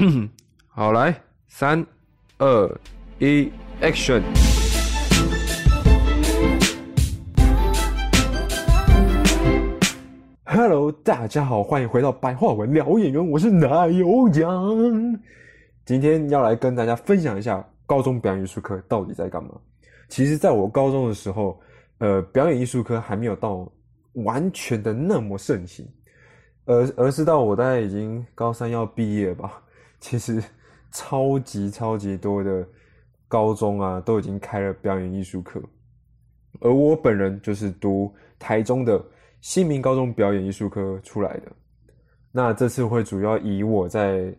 好，来，三、二、一，Action！Hello，大家好，欢迎回到白话文聊演员，我是奶油酱。今天要来跟大家分享一下高中表演艺术课到底在干嘛。其实，在我高中的时候，呃，表演艺术科还没有到完全的那么盛行，而而是到我大概已经高三要毕业吧，其实 超级超级多的高中啊都已经开了表演艺术课，而我本人就是读台中的新民高中表演艺术科出来的。那这次会主要以我在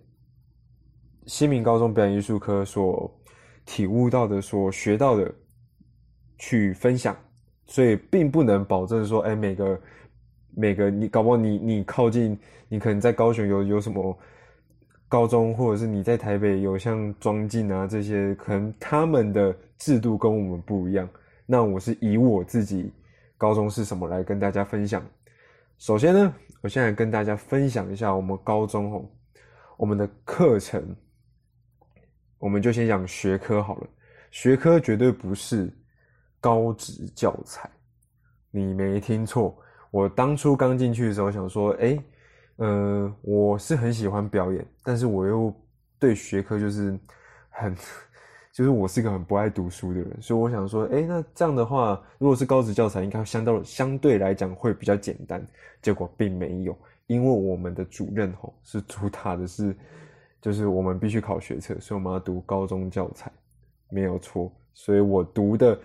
新民高中表演艺术科所体悟到的、所学到的去分享，所以并不能保证说，哎，每个每个你搞不好你你靠近，你可能在高雄有有什么高中，或者是你在台北有像庄敬啊这些，可能他们的制度跟我们不一样。那我是以我自己高中是什么来跟大家分享。首先呢，我现在跟大家分享一下我们高中哦，我们的课程，我们就先讲学科好了。学科绝对不是高职教材，你没听错。我当初刚进去的时候想说，哎，呃，我是很喜欢表演，但是我又对学科就是很，就是我是一个很不爱读书的人，所以我想说，哎，那这样的话，如果是高职教材，应该相到相对来讲会比较简单。结果并没有，因为我们的主任吼是主打的是，就是我们必须考学测，所以我们要读高中教材，没有错。所以我读的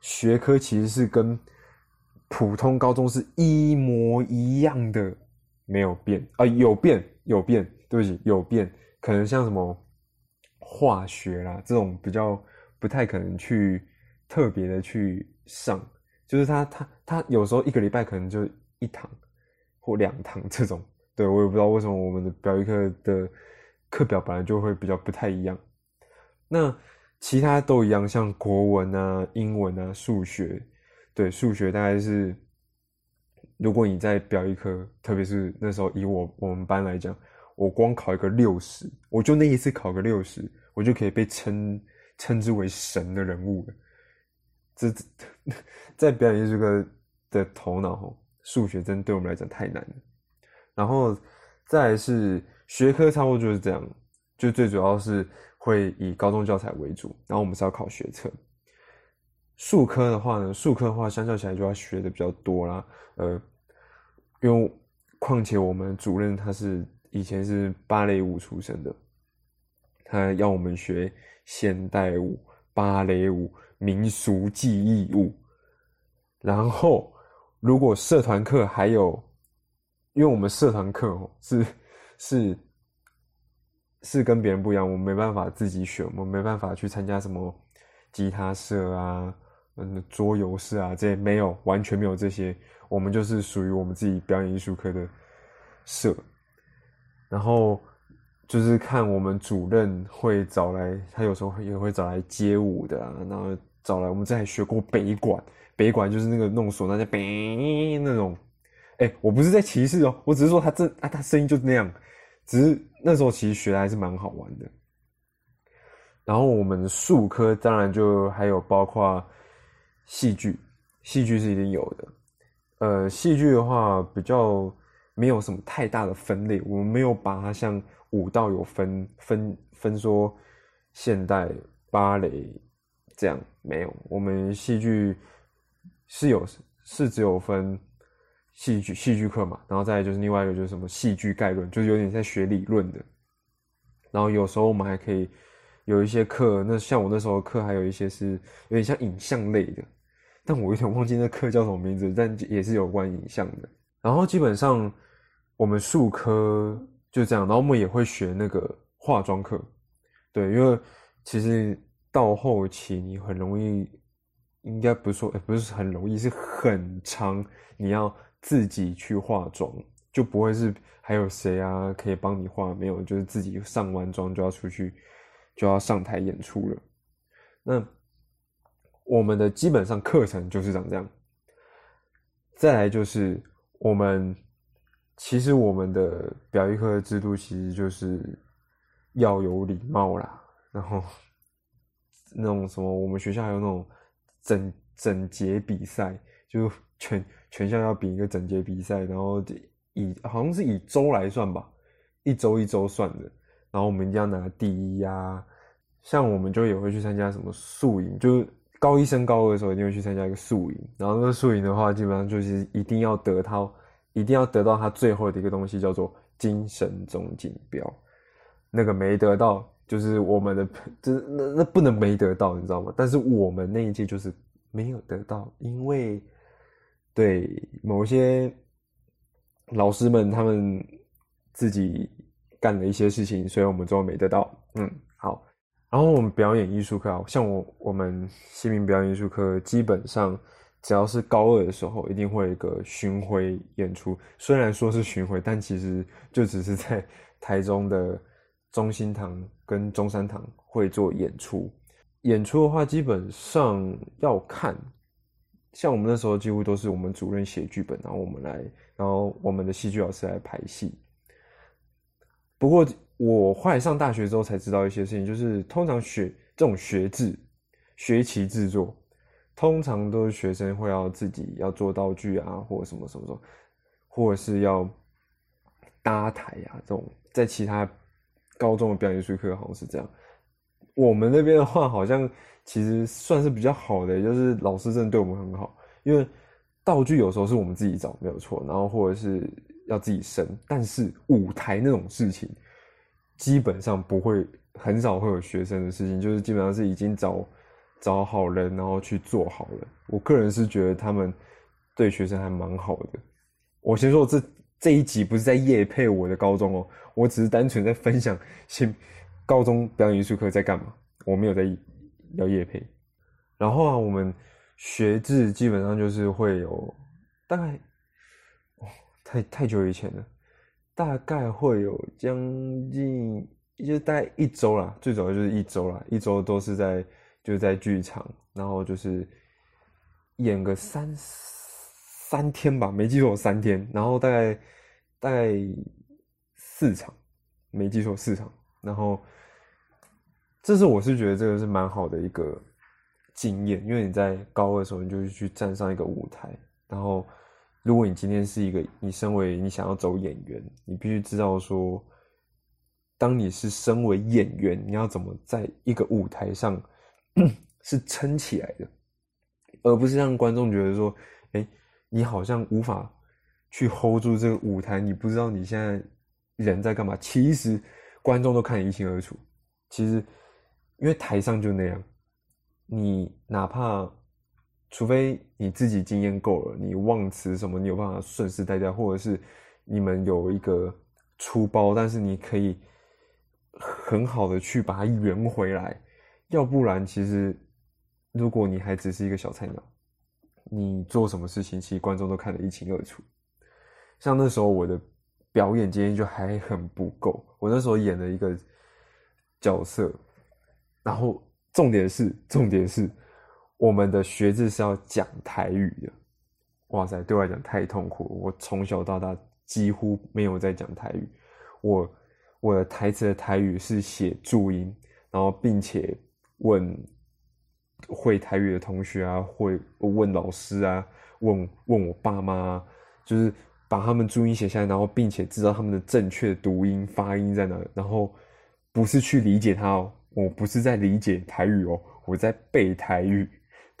学科其实是跟普通高中是一模一样的，没有变啊、有变有变，对不起，有变，可能像什么化学啦这种比较不太可能去特别的去上，就是他他他有时候一个礼拜可能就一堂或两堂这种，对我也不知道为什么我们的表一课的课表本来就会比较不太一样，那其他都一样，像国文啊、英文啊、数学。对数学大概是，如果你在表一科，特别是那时候以我我们班来讲，我光考一个六十，我就那一次考个六十，我就可以被称称之为神的人物了。这 在表演艺术科的头脑，数学真对我们来讲太难了。然后再是学科，差不多就是这样，就最主要是会以高中教材为主，然后我们是要考学测。术科的话呢，术科的话相较起来就要学的比较多啦，呃，因为况且我们主任他是以前是芭蕾舞出身的，他要我们学现代舞、芭蕾舞、民俗技艺舞，然后如果社团课还有，因为我们社团课哦是是是跟别人不一样，我们没办法自己选，我们没办法去参加什么吉他社啊。嗯，桌游室啊，这些没有，完全没有这些。我们就是属于我们自己表演艺术科的社，然后就是看我们主任会找来，他有时候也会找来街舞的，然后找来我们这还学过北管，北管就是那个弄唢呐在北那种。哎，我不是在歧视哦，我只是说他这啊，他声音就那样，只是那时候其实学的还是蛮好玩的。然后我们术科当然就还有包括。戏剧，戏剧是一定有的。呃，戏剧的话比较没有什么太大的分类，我们没有把它像舞蹈有分分分说现代芭蕾这样没有。我们戏剧是有是只有分戏剧戏剧课嘛，然后再就是另外一个就是什么戏剧概论，就是有点在学理论的。然后有时候我们还可以有一些课，那像我那时候课还有一些是有点像影像类的。但我有点忘记那课叫什么名字，但也是有关影像的。然后基本上我们术科就这样，然后我们也会学那个化妆课，对，因为其实到后期你很容易，应该不是说，不是很容易，是很长，你要自己去化妆，就不会是还有谁啊可以帮你化，没有，就是自己上完妆就要出去，就要上台演出了。那我们的基本上课程就是长这样，再来就是我们其实我们的表艺课的制度其实就是要有礼貌啦，然后那种什么，我们学校还有那种整整节比赛，就全全校要比一个整节比赛，然后以好像是以周来算吧，一周一周算的，然后我们一定要拿第一呀。像我们就也会去参加什么宿营，就是高一升高二的时候一定会去参加一个宿营，然后那个宿营的话，基本上就是一定要得到，一定要得到他最后的一个东西，叫做精神总锦标。那个没得到，就是我们的，这 那那不能没得到，你知道吗？但是我们那一届就是没有得到，因为对某些老师们他们自己干了一些事情，所以我们最后没得到。嗯，好。然后我们表演艺术课，像我我们新民表演艺术课，基本上只要是高二的时候，一定会有一个巡回演出。虽然说是巡回，但其实就只是在台中的。中心堂跟中山堂会做演出，演出的话基本上要看，像我们那时候几乎都是我们主任写剧本，然后我们来，然后我们的戏剧老师来排戏。不过我后来上大学之后才知道一些事情，就是通常学这种学制、学期制作，通常都是学生会要自己要做道具啊，或者什么什么什么，或者是要搭台啊，这种在其他。高中的表演艺术课好像是这样，我们那边的话好像其实算是比较好的，就是老师真的对我们很好，因为道具有时候是我们自己找没有错，然后或者是要自己生，但是舞台那种事情基本上不会，很少会有学生的事情，就是基本上是已经找找好人，然后去做好了。我个人是觉得他们对学生还蛮好的。我先说这。这一集不是在夜配我的高中哦，我只是单纯在分享新高中表演艺术课在干嘛，我没有在聊夜配。然后啊，我们学制基本上就是会有大概哦，太太久以前了，大概会有将近就大概一周啦，最早就是一周啦，一周都是在就是在剧场，然后就是演个三。三天吧，没记错三天，然后大概大概四场，没记错四场，然后这是我是觉得这个是蛮好的一个经验，因为你在高二的时候你就去站上一个舞台，然后如果你今天是一个你身为你想要走演员，你必须知道说，当你是身为演员，你要怎么在一个舞台上 是撑起来的，而不是让观众觉得说，哎。你好像无法去 hold 住这个舞台，你不知道你现在人在干嘛。其实观众都看得一清二楚。其实因为台上就那样，你哪怕除非你自己经验够了，你忘词什么，你有办法顺势带掉，或者是你们有一个出包，但是你可以很好的去把它圆回来。要不然，其实如果你还只是一个小菜鸟。你做什么事情，其实观众都看得一清二楚。像那时候我的表演经验就还很不够，我那时候演了一个角色，然后重点是，重点是我们的学制是要讲台语的。哇塞，对我来讲太痛苦了。我从小到大几乎没有在讲台语，我我的台词的台语是写注音，然后并且问。会台语的同学啊，会问老师啊，问问我爸妈，就是把他们注音写下来，然后并且知道他们的正确读音发音在哪，然后不是去理解它哦，我不是在理解台语哦，我在背台语。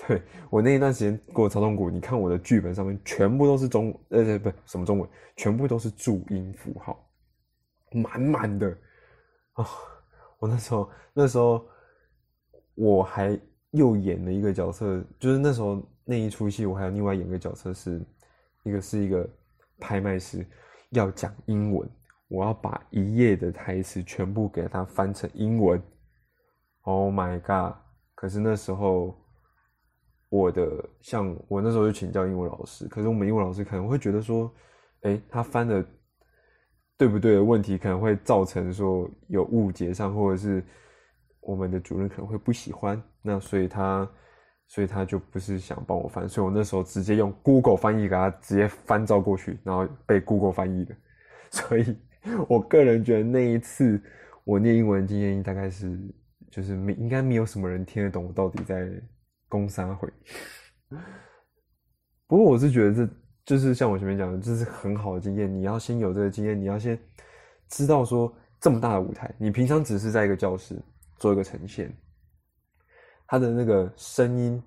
对我那一段时间过超痛苦，你看我的剧本上面全部都是中呃不什么中文，全部都是注音符号，满满的啊！我那时候那时候我还。又演了一个角色，就是那时候那一出戏，我还有另外演个角色，是一个是一个拍卖师，要讲英文，我要把一页的台词全部给他翻成英文。Oh my god！可是那时候我的像我那时候就请教英文老师，可是我们英文老师可能会觉得说，哎，他翻的对不对的问题，可能会造成说有误解上，或者是。我们的主任可能会不喜欢，那所以他，所以他就不是想帮我翻，所以我那时候直接用 Google 翻译给他直接翻照过去，然后被 Google 翻译的。所以我个人觉得那一次我念英文经验大概是，就是没应该没有什么人听得懂我到底在攻啥回。不过我是觉得这就是像我前面讲的，这是很好的经验。你要先有这个经验，你要先知道说这么大的舞台，你平常只是在一个教室做一个呈现，它的那个声音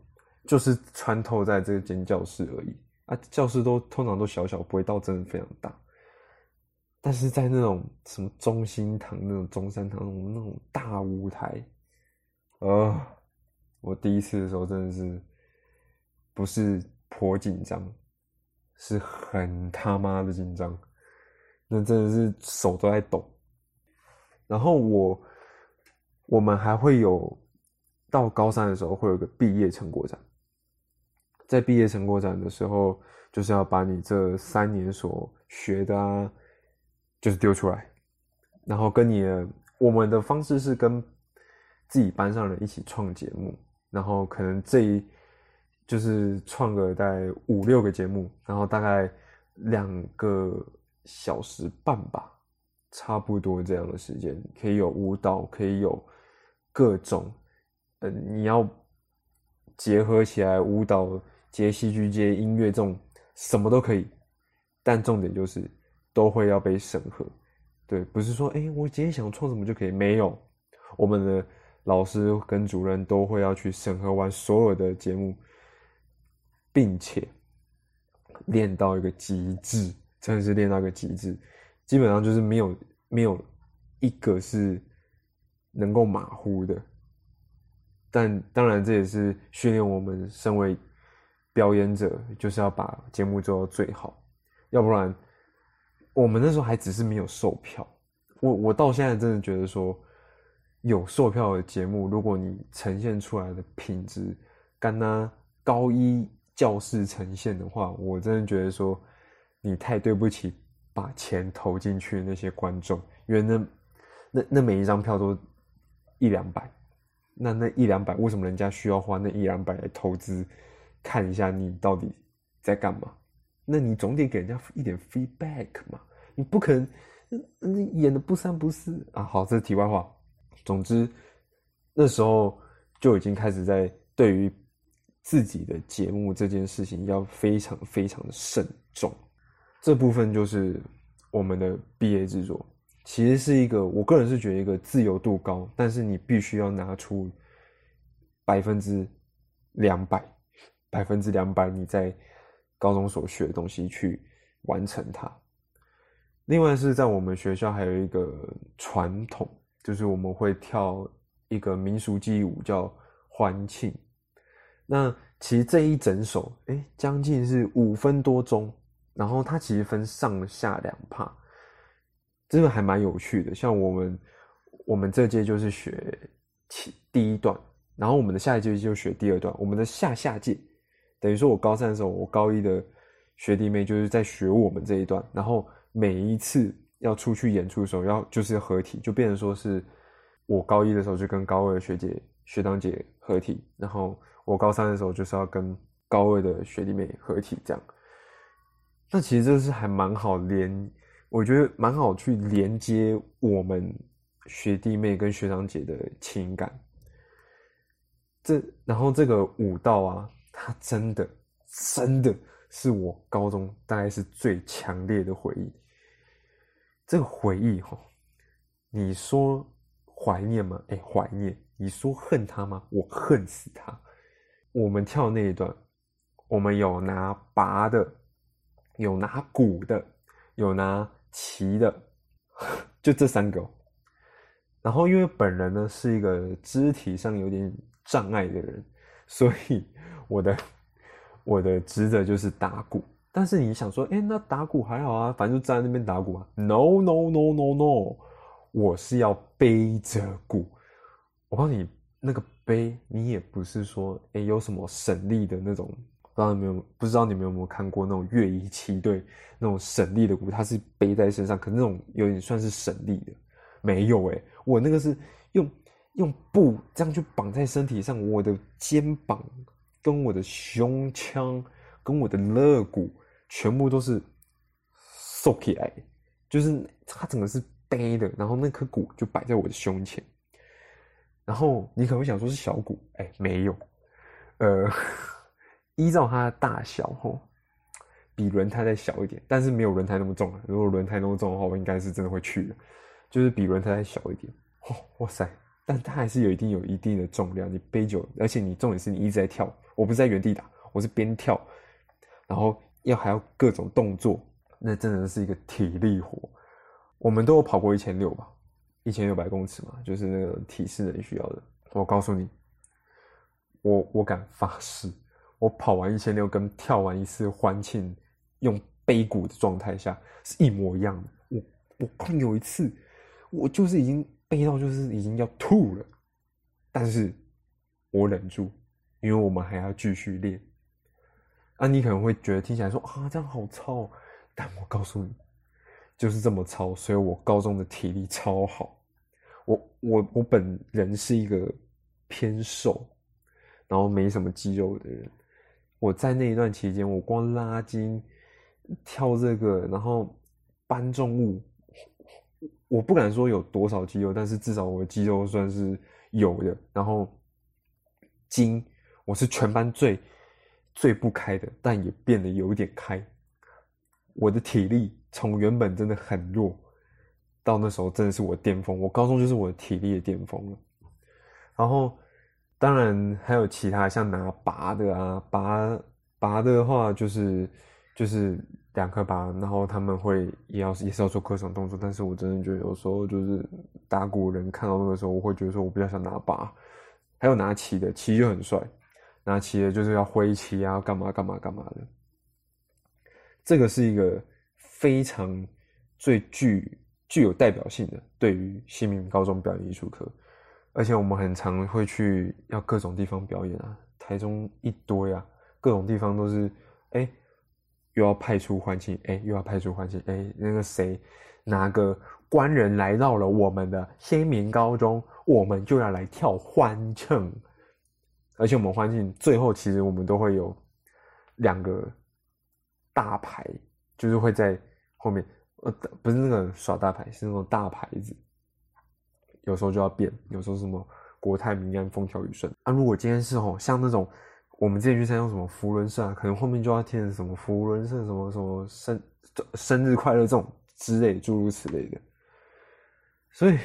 就是穿透在这间教室而已啊。教室都通常都小小，不会到真的非常大。但是在那种什么中心堂、那种中山堂那种那种大舞台，呃，我第一次的时候真的是不是颇紧张，是很他妈的紧张，那真的是手都在抖。然后我我们还会有到高三的时候会有个毕业成果展，在毕业成果展的时候，就是要把你这三年所学的啊。就是丢出来，然后跟你的我们的方式是跟自己班上人一起创节目，然后可能这一就是创个大概五六个节目，然后大概两个小时半吧，差不多这样的时间，可以有舞蹈，可以有各种，呃，你要结合起来舞蹈接戏剧接音乐这种什么都可以，但重点就是。都会要被审核，对，不是说哎，我今天想创什么就可以，没有，我们的老师跟主任都会要去审核完所有的节目，并且练到一个极致，真的是练到一个极致，基本上就是没有没有一个是能够马虎的，但当然这也是训练我们身为表演者，就是要把节目做到最好，要不然。我们那时候还只是没有售票，我我到现在真的觉得说，有售票的节目，如果你呈现出来的品质跟那高一教室呈现的话，我真的觉得说，你太对不起把钱投进去的那些观众，因为那那那每一张票都一两百，那那一两百为什么人家需要花那一两百来投资，看一下你到底在干嘛？那你总得给人家一点 feedback 嘛？你不可能，你演的不三不四啊！好，这是题外话。总之，那时候就已经开始在对于自己的节目这件事情要非常非常的慎重。这部分就是我们的毕业制作，其实是一个我个人是觉得一个自由度高，但是你必须要拿出百分之两百，百分之两百你在。高中所学的东西去完成它。另外是在我们学校还有一个传统，就是我们会跳一个民俗记忆舞，叫欢庆。那其实这一整首，哎，将近是五分多钟。然后它其实分上下两帕，真的还蛮有趣的。像我们我们这届就是学第第一段，然后我们的下一届就学第二段，我们的下下届。等于说，我高三的时候，我高一的学弟妹就是在学我们这一段，然后每一次要出去演出的时候，要就是合体，就变成说是我高一的时候就跟高二的学姐、学长姐合体，然后我高三的时候就是要跟高二的学弟妹合体，这样。那其实这是还蛮好连，我觉得蛮好去连接我们学弟妹跟学长姐的情感。这然后这个舞蹈啊。它真的，真的是我高中大概是最强烈的回忆。这个回忆哈，你说怀念吗？哎，怀念。你说恨他吗？我恨死他。我们跳那一段，我们有拿拔的，有拿鼓的，有拿旗的，就这三个。然后因为本人呢是一个肢体上有点障碍的人，所以。我的我的职责就是打鼓，但是你想说，哎，那打鼓还好啊，反正就站在那边打鼓啊。No no no no no，我是要背着鼓。我告诉你，那个背，你也不是说，哎，有什么省力的那种，不知道你们有不知道你们有没有看过那种乐仪器队那种省力的鼓，它是背在身上，可那种有点算是省力的。没有哎，我那个是用用布这样去绑在身体上，我的肩膀。跟我的胸腔，跟我的肋骨，全部都是收起来，就是它整个是背的，然后那颗鼓就摆在我的胸前。然后你可能会想说是小鼓，哎，没有，呃，依照它的大小吼，比轮胎再小一点，但是没有轮胎那么重了。如果轮胎那么重的话，我应该是真的会去的，就是比轮胎再小一点。哦，哇塞！但它还是有一定有一定的重量，你背久，而且你重点是你一直在跳，我不是在原地打，我是边跳，然后要还要各种动作，那真的是一个体力活。我们都有跑过一千六吧，一千六百公尺嘛，就是那个体适能需要的。我告诉你，我我敢发誓，我跑完一千六跟跳完一次欢庆用背骨的状态下是一模一样的。我我光有一次，我就是已经。背到就是已经要吐了，但是我忍住，因为我们还要继续练。啊，你可能会觉得听起来说啊，这样好糙，但我告诉你，就是这么糙，所以我高中的体力超好。我我我本人是一个偏瘦，然后没什么肌肉的人。我在那一段期间，我光拉筋、跳这个，然后搬重物。我不敢说有多少肌肉，但是至少我的肌肉算是有的。然后筋，我是全班最最不开的，但也变得有点开。我的体力从原本真的很弱，到那时候真的是我巅峰。我高中就是我的体力的巅峰了。然后当然还有其他像拿拔的啊，拔拔的话就是就是。两颗拔，然后他们会也要也是要做各种动作，但是我真的觉得有时候就是打鼓人看到那个时候，我会觉得说我比较想拿拔，还有拿旗的，旗就很帅，拿旗的就是要挥旗啊，干嘛干嘛干嘛的。这个是一个非常最具具有代表性的对于新民高中表演艺术课，而且我们很常会去要各种地方表演啊，台中一堆啊，各种地方都是哎。又要派出欢庆，哎，又要派出欢庆，哎，那个谁，哪个官人来到了我们的先民高中，我们就要来跳欢庆。而且我们欢庆最后，其实我们都会有两个大牌，就是会在后面，呃，不是那个耍大牌，是那种大牌子。有时候就要变，有时候什么国泰民安、风调雨顺。啊，如果今天是吼，像那种。我们之前去参加什么福伦社，可能后面就要填什么福伦社什么什么生生日快乐这种之类诸如此类的。所以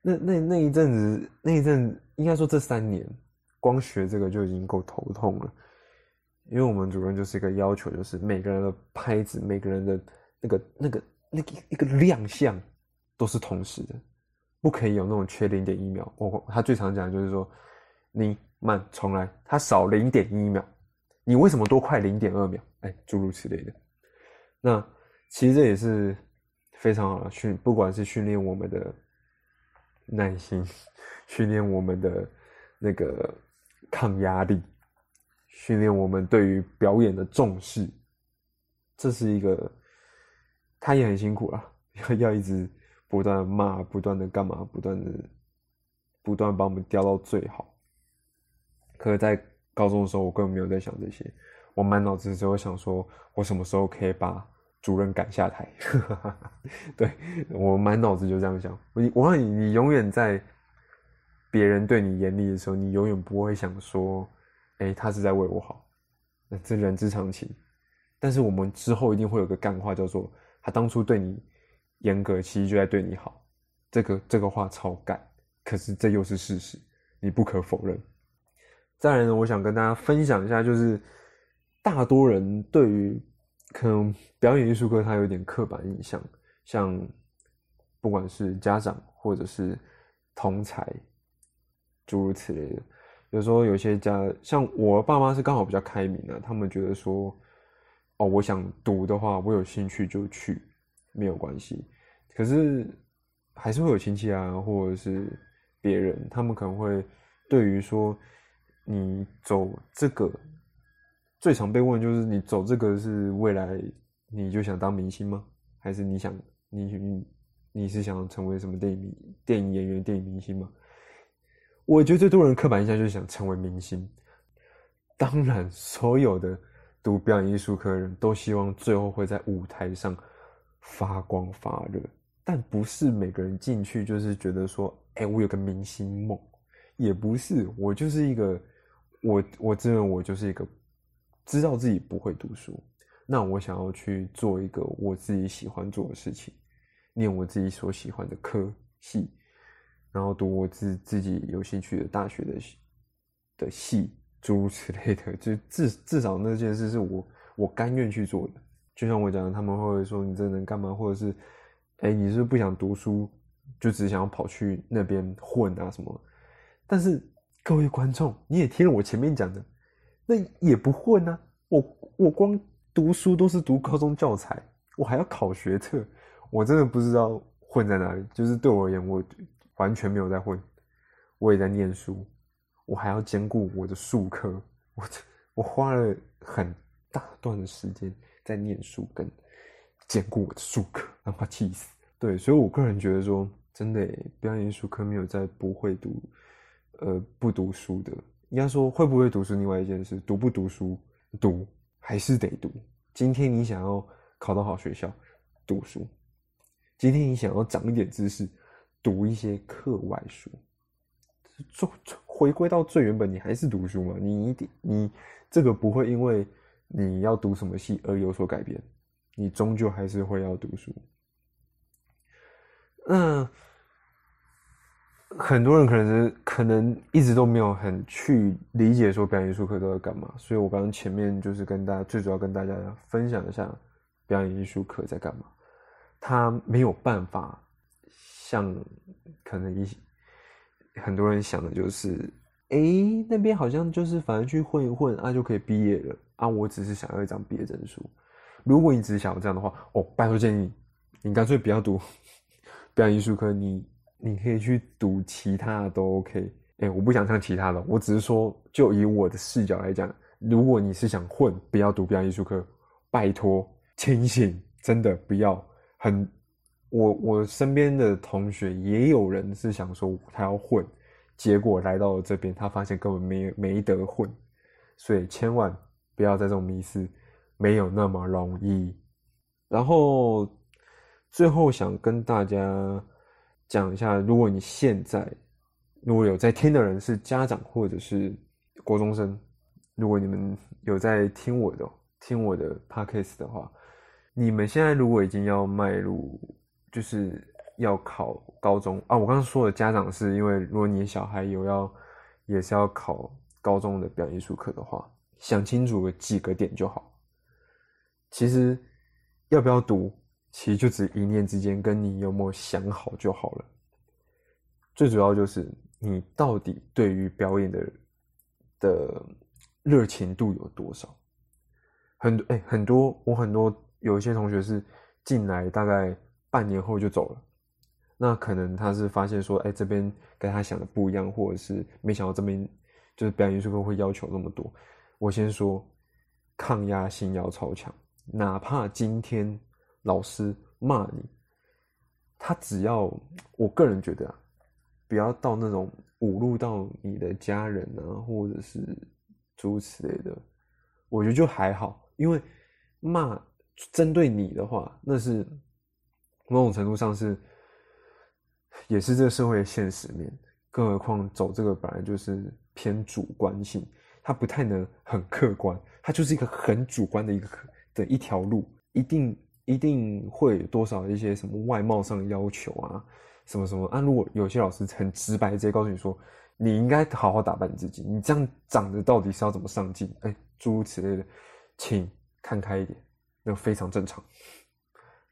那那那一阵子那一阵应该说这三年光学这个就已经够头痛了，因为我们主任就是一个要求，就是每个人的拍子，每个人的那个那个那个一个亮相都是同时的，不可以有那种缺零点一秒。我他最常讲就是说你。慢，重来，他少零点一秒，你为什么多快零点二秒？哎，诸如此类的。那其实这也是非常好的训，不管是训练我们的耐心，训练我们的那个抗压力，训练我们对于表演的重视，这是一个，他也很辛苦啊，要 要一直不断的骂，不断的干嘛，不断的不断把我们调到最好。可是，在高中的时候，我根本没有在想这些，我满脑子只有想说，我什么时候可以把主任赶下台？对我满脑子就这样想。我我问你，你永远在别人对你严厉的时候，你永远不会想说，哎，他是在为我好，那这人之常情。但是我们之后一定会有个干话，叫做他当初对你严格，其实就在对你好。这个这个话超干，可是这又是事实，你不可否认。再来呢，我想跟大家分享一下，就是大多人对于可能表演艺术课，他有点刻板印象，像不管是家长或者是同才，诸如此类的。有时候有些家，像我爸妈是刚好比较开明的，他们觉得说，哦，我想读的话，我有兴趣就去，没有关系。可是还是会有亲戚啊，或者是别人，他们可能会对于说。你走这个最常被问就是你走这个是未来你就想当明星吗？还是你想你你你是想成为什么电影电影演员、电影明星吗？我觉得最多人刻板印象就是想成为明星。当然，所有的读表演艺术科的人都希望最后会在舞台上发光发热，但不是每个人进去就是觉得说，哎，我有个明星梦，也不是，我就是一个，我我自认为我就是一个知道自己不会读书，那我想要去做一个我自己喜欢做的事情，念我自己所喜欢的科系，然后读我自自己有兴趣的大学的的系，诸如此类的，就至至少那件事是我我甘愿去做的。就像我讲，他们会说你这能干嘛，或者是，哎，你是不想读书，就只想要跑去那边混啊什么？但是各位观众，你也听了我前面讲的，那也不混啊！我我光读书都是读高中教材，我还要考学测，我真的不知道混在哪里。就是对我而言，我完全没有在混，我也在念书，我还要兼顾我的术科，我我花了很大段的时间。在念书跟兼顾我的术科，让他气死。对，所以我个人觉得说，真的，表演艺术科没有在不会读，呃，不读书的。应该说会不会读书，另外一件事，读不读书，读还是得读。今天你想要考到好学校，读书；今天你想要长一点知识，读一些课外书。做回归到最原本，你还是读书嘛？你一定，你这个不会因为。你要读什么系而有所改变，你终究还是会要读书。嗯，很多人可能是可能一直都没有很去理解说表演艺术课都在干嘛，所以我刚刚前面就是跟大家最主要跟大家分享一下表演艺术课在干嘛。他没有办法像可能一很多人想的就是。哎，那边好像就是反正去混一混啊，就可以毕业了啊。我只是想要一张毕业证书。如果你只是想要这样的话，哦，拜托建议你干脆不要读表演艺术科，你你可以去读其他的都 OK。哎，我不想唱其他的，我只是说，就以我的视角来讲，如果你是想混，不要读表演艺术科，拜托，清醒，真的不要。很，我我身边的同学也有人是想说他要混。结果来到了这边，他发现根本没没得混，所以千万不要在这种迷失，没有那么容易。然后最后想跟大家讲一下，如果你现在如果有在听的人是家长或者是国中生，如果你们有在听我的听我的 podcast 的话，你们现在如果已经要迈入就是。要考高中啊！我刚刚说的家长是因为，如果你小孩有要，也是要考高中的表演艺术课的话，想清楚几个点就好。其实要不要读，其实就只一念之间，跟你有没有想好就好了。最主要就是你到底对于表演的的热情度有多少。很多哎，很多我很多有一些同学是进来大概半年后就走了。那可能他是发现说，哎，这边跟他想的不一样，或者是没想到这边就是表演艺术课会要求那么多。我先说，抗压性要超强，哪怕今天老师骂你，他只要，我个人觉得啊，不要到那种侮辱到你的家人啊，或者是诸如此类的，我觉得就还好，因为骂针对你的话，那是某种程度上是。也是这个社会的现实面，更何况走这个本来就是偏主观性，它不太能很客观，它就是一个很主观的一个的一条路，一定一定会有多少一些什么外貌上的要求啊，什么什么啊？如果有些老师很直白直接告诉你说，你应该好好打扮自己，你这样长得到底是要怎么上镜？哎，诸如此类的，请看开一点，那非常正常，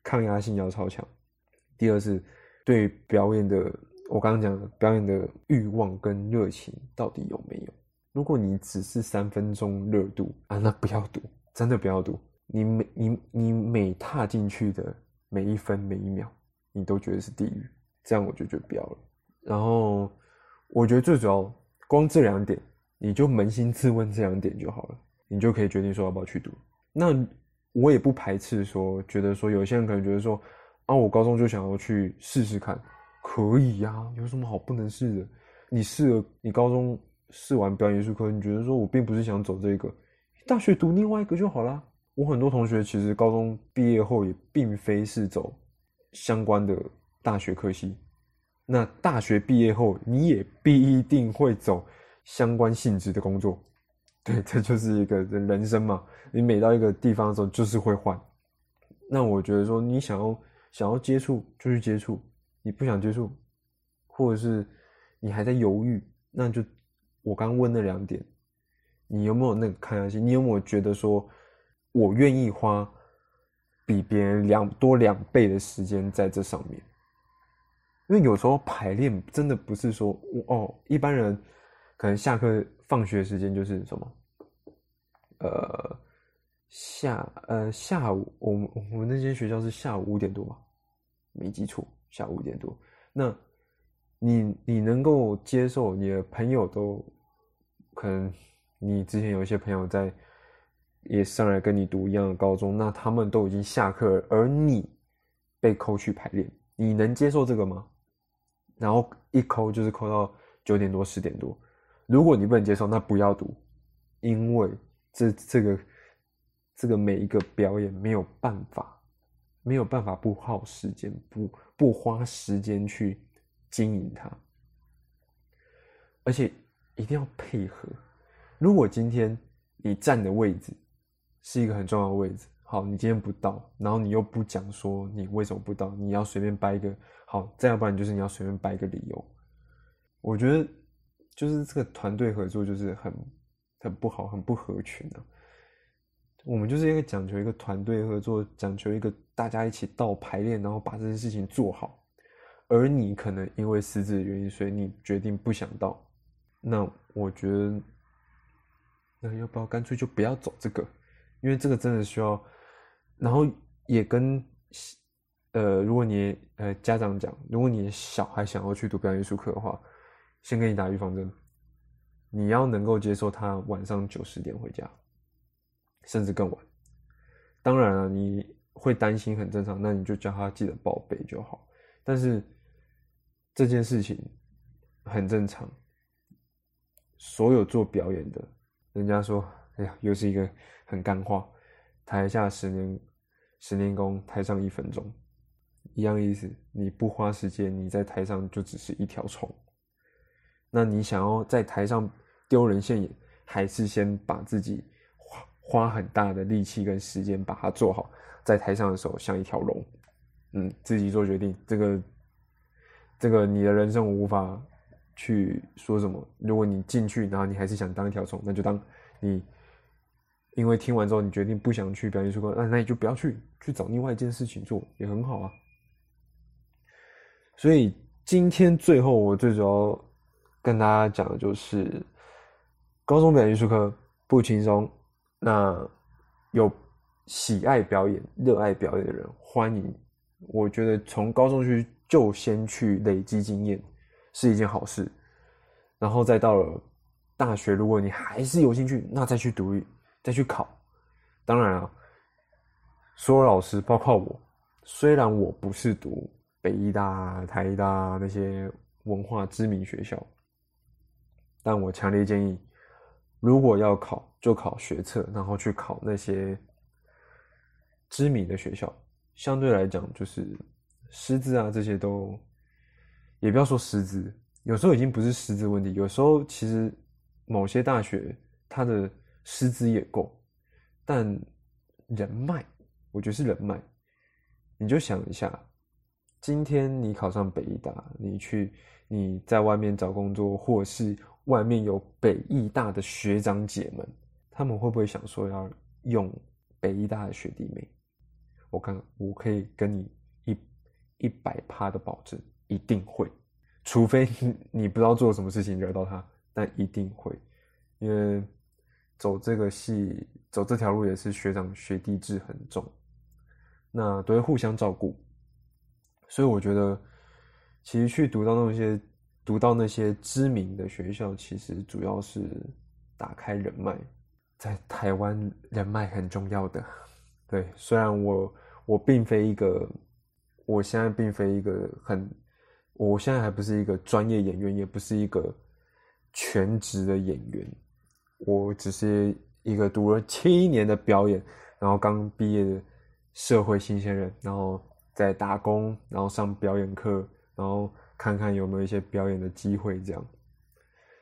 抗压性要超强。第二是。对表演的，我刚刚讲的表演的欲望跟热情到底有没有？如果你只是三分钟热度啊，那不要赌，真的不要赌。你每你你每踏进去的每一分每一秒，你都觉得是地狱，这样我就觉得不要了。然后我觉得最主要，光这两点，你就扪心自问这两点就好了，你就可以决定说要不要去赌。那我也不排斥说，觉得说有些人可能觉得说。啊，我高中就想要去试试看，可以呀，有什么好不能试的？你试了，你高中试完表演艺术课，你觉得说我并不是想走这个，大学读另外一个就好啦。我很多同学其实高中毕业后也并非是走相关的大学科系。那大学毕业后，你也必一定会走相关性质的工作。对，这就是一个人人生嘛。你每到一个地方的时候，就是会换。那我觉得说，你想要想要接触就去接触，你不想接触，或者是你还在犹豫，那就我刚问那两点，你有没有那个抗压性？你有没有觉得说，我愿意花比别人两多两倍的时间在这上面？因为有时候排练真的不是说哦，一般人可能下课放学时间就是什么，呃。下呃下午，我们我们那间学校是下午五点多吧，没记错，下午五点多。那你你能够接受你的朋友都可能，你之前有一些朋友在也上来跟你读一样的高中，那他们都已经下课，而你被扣去排练，你能接受这个吗？然后一扣就是扣到九点多十点多，如果你不能接受，那不要读，因为这这个。这个每一个表演没有办法，没有办法不耗时间，不不花时间去经营它，而且一定要配合。如果今天你站的位置是一个很重要的位置，好，你今天不到，然后你又不讲说你为什么不到，你要随便掰一个好，再要不然就是你要随便掰一个理由。我觉得就是这个团队合作就是很很不好，很不合群的。我们就是一个讲求一个团队合作，讲求一个大家一起到排练，然后把这件事情做好。而你可能因为私自的原因，所以你决定不想到。那我觉得，那要不要干脆就不要走这个？因为这个真的需要。然后也跟呃，如果你呃家长讲，如果你小孩想要去读表演艺术课的话，先给你打预防针，你要能够接受他晚上九十点回家。甚至更晚，当然了，你会担心很正常，那你就叫他记得报备就好。但是这件事情很正常，所有做表演的，人家说，哎呀，又是一个很干话，台下十年十年功，台上一分钟，一样意思。你不花时间，你在台上就只是一条虫。那你想要在台上丢人现眼，还是先把自己。花花很大的力气跟时间把它做好，在台上的时候像一条龙，嗯，自己做决定。这个，这个你的人生我无法去说什么。如果你进去，然后你还是想当一条虫，那就当你因为听完之后你决定不想去表演出课，那那你就不要去，去找另外一件事情做也很好啊。所以今天最后我最主要跟大家讲的就是，高中表演艺术课不轻松。那有喜爱表演、热爱表演的人，欢迎。我觉得从高中去就先去累积经验是一件好事，然后再到了大学，如果你还是有兴趣，那再去读、再去考。当然啊，所有老师，包括我，虽然我不是读北医大、台医大那些文化知名学校，但我强烈建议。如果要考，就考学测，然后去考那些知名的学校。相对来讲，就是师资啊，这些都也不要说师资，有时候已经不是师资问题。有时候其实某些大学它的师资也够，但人脉，我觉得是人脉。你就想一下，今天你考上北大，你去你在外面找工作，或是。外面有北艺大的学长姐们，他们会不会想说要用北艺大的学弟妹？我看我可以跟你一一百趴的保证，一定会，除非你不知道做什么事情惹到他，但一定会，因为走这个系走这条路也是学长学弟制很重，那都会互相照顾，所以我觉得其实去读到那些。读到那些知名的学校，其实主要是打开人脉，在台湾人脉很重要的。对，虽然我我并非一个，我现在并非一个很，我现在还不是一个专业演员，也不是一个全职的演员，我只是一个读了七年的表演，然后刚毕业的社会新鲜人，然后。在打工，然后上表演课，然后看看有没有一些表演的机会这样。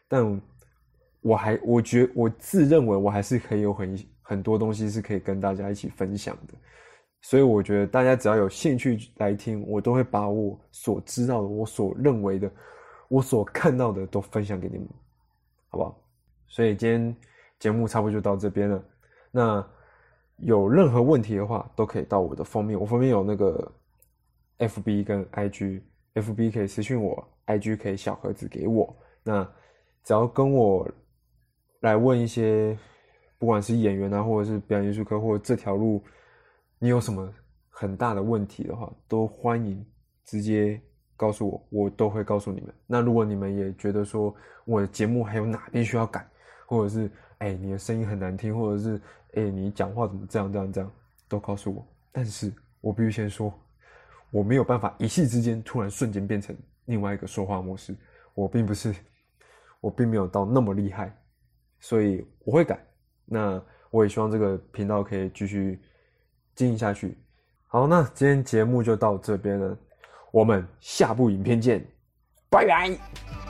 但我还我觉我自认为我还是可以有很很多东西是可以跟大家一起分享的，所以我觉得大家只要有兴趣来听，我都会把我所知道的、我所认为的、我所看到的都分享给你们，好不好？所以今天节目差不多就到这边了。那有任何问题的话，都可以到我的封面，我封面有那个 FB 跟 IG F B 可以私信我，IG 可以小盒子给我。那只要跟我来问一些，不管是演员啊，或者是表演艺术科，或者这条路，你有什么很大的问题的话，都欢迎直接告诉我，我都会告诉你们。那如果你们也觉得说我的节目还有哪边需要改，或者是哎你的声音很难听，或者是哎你讲话怎么这样这样这样，都告诉我。但是我必须先说，我没有办法一夕之间突然瞬间变成另外一个说话模式，我并不是。我并没有到那么厉害，所以我会改。那我也希望这个频道可以继续经营下去。好，那今天节目就到这边了，我们下部影片见，拜拜。